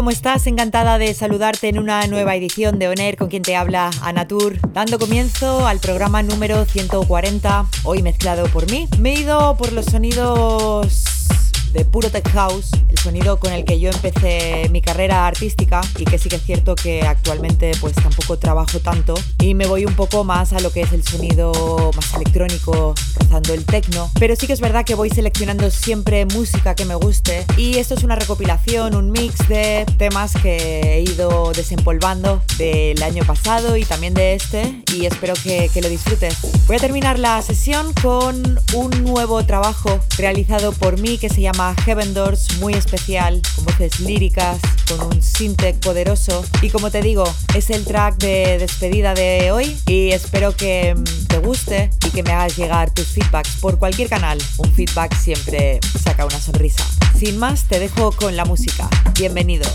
¿Cómo estás? Encantada de saludarte en una nueva edición de Oner con quien te habla Anatur, dando comienzo al programa número 140, hoy mezclado por mí. Me he ido por los sonidos de puro tech house, el sonido con el que yo empecé mi carrera artística y que sí que es cierto que actualmente pues tampoco trabajo tanto y me voy un poco más a lo que es el sonido más electrónico, rozando el techno, pero sí que es verdad que voy seleccionando siempre música que me guste y esto es una recopilación, un mix de temas que he ido desempolvando del año pasado y también de este y espero que, que lo disfrutes. Voy a terminar la sesión con un nuevo trabajo realizado por mí que se llama Heaven Doors, muy especial, con voces líricas, con un synth poderoso. Y como te digo, es el track de despedida de hoy y espero que mm, te guste y que me hagas llegar tus feedbacks por cualquier canal. Un feedback siempre saca una sonrisa. Sin más, te dejo con la música. Bienvenido.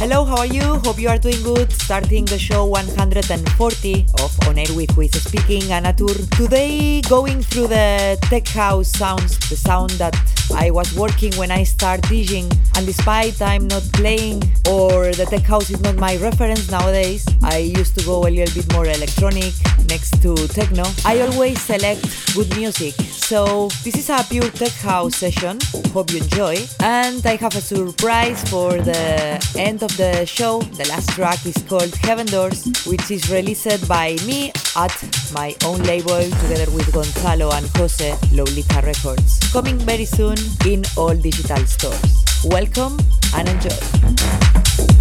Hello, how are you? Hope you are doing good. Starting the show 140 of On Air with Who is Speaking, Anatur. Today, going through the tech house sounds, the sound that I was working when I start DJing. And despite I'm not playing or the tech house is not my reference nowadays, I used to go a little bit more electronic next to techno. I always select good music. So this is a pure tech house session. Hope you enjoy. And I have a surprise for the end of the show. The last track is called Heaven Doors, which is released by me at my own label together with Gonzalo and Jose, Lolita Records. Coming very soon in all digital stores. Welcome and enjoy.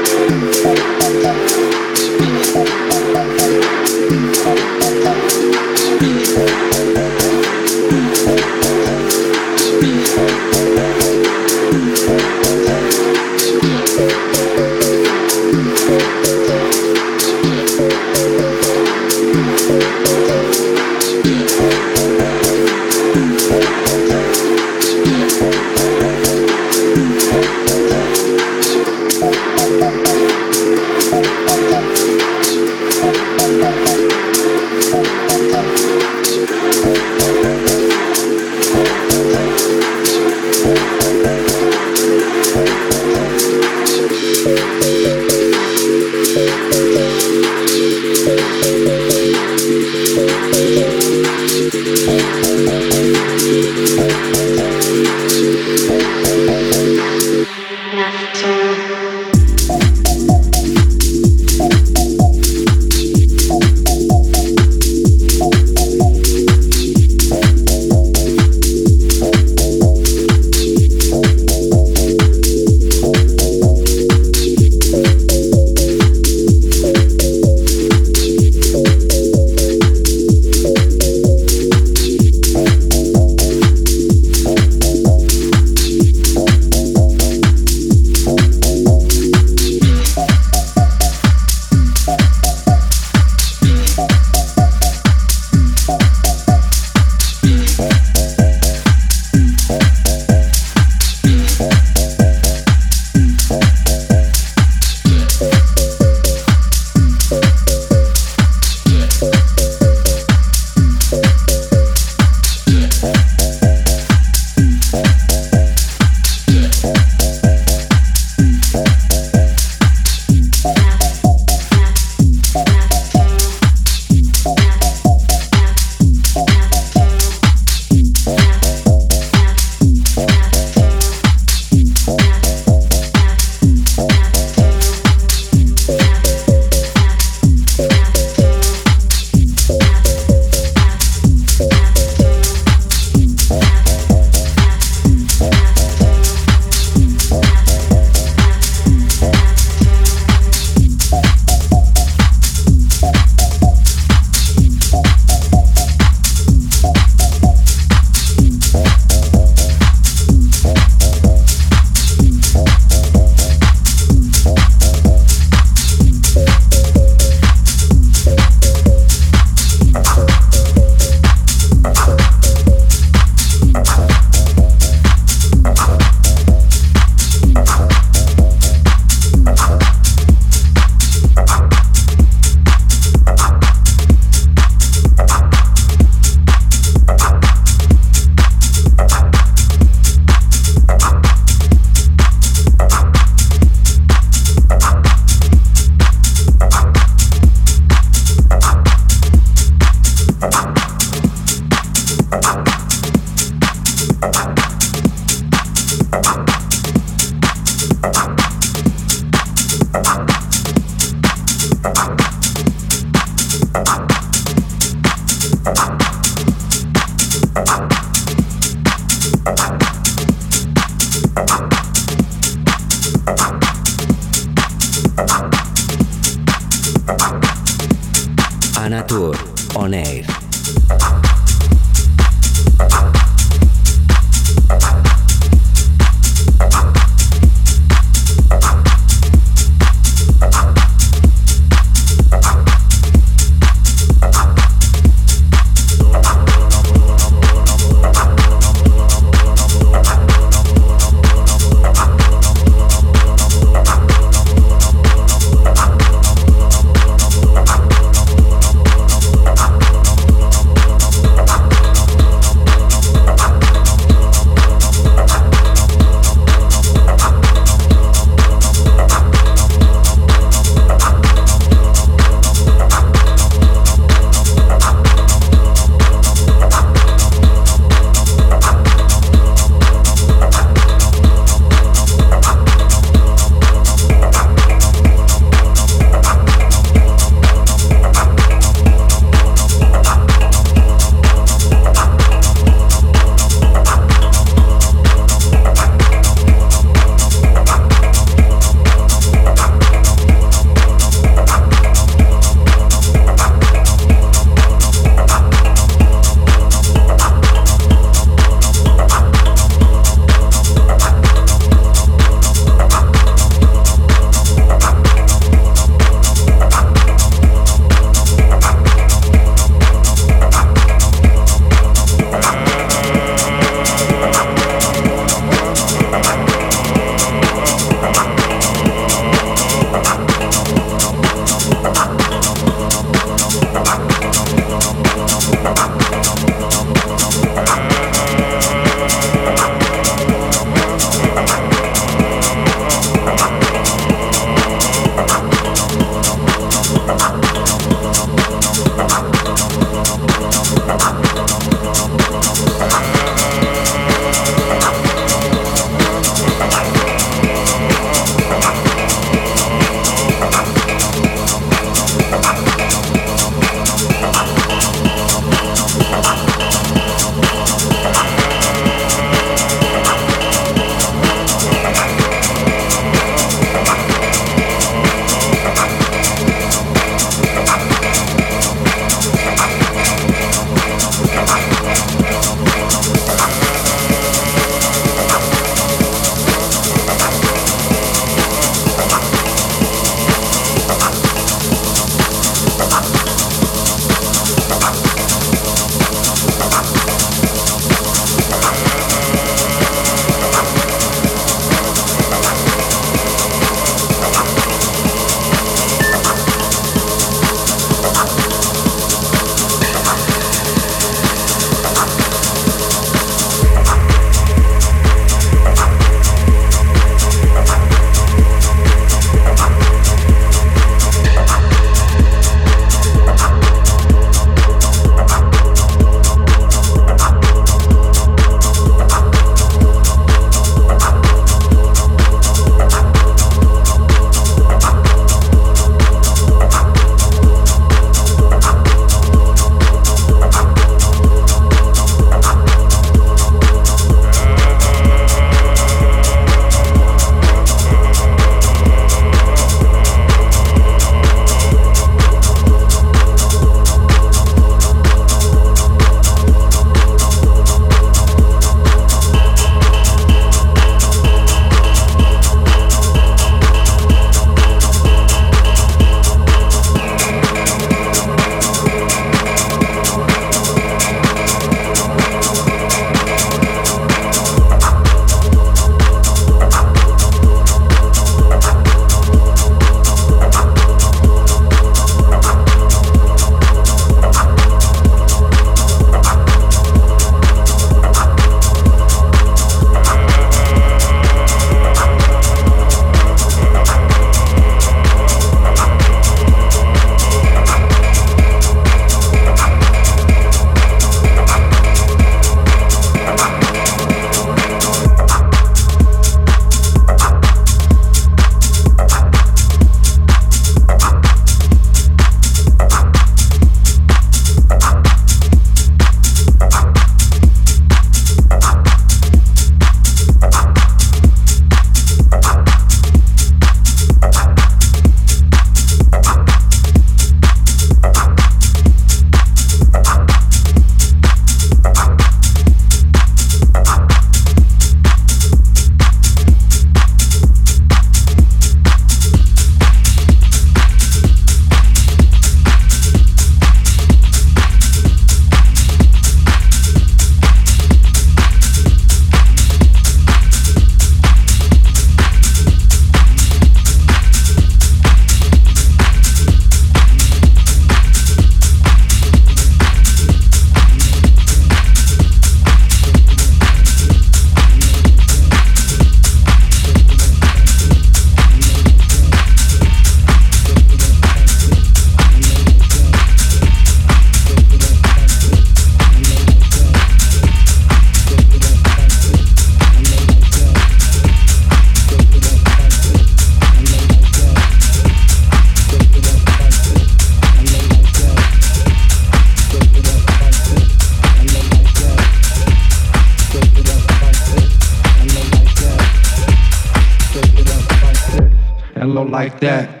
like that.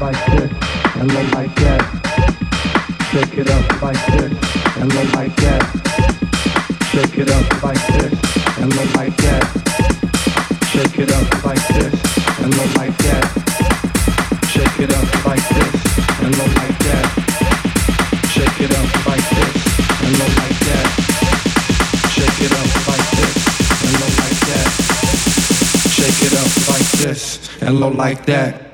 like this and low like that. Shake it up like this and low like that. Shake it up like this and low like that. Shake it up like this and low like that. Shake it up like this and low like that. Shake it up like this and low like that. Shake it up like this and low like that. Shake it up like this and low like that.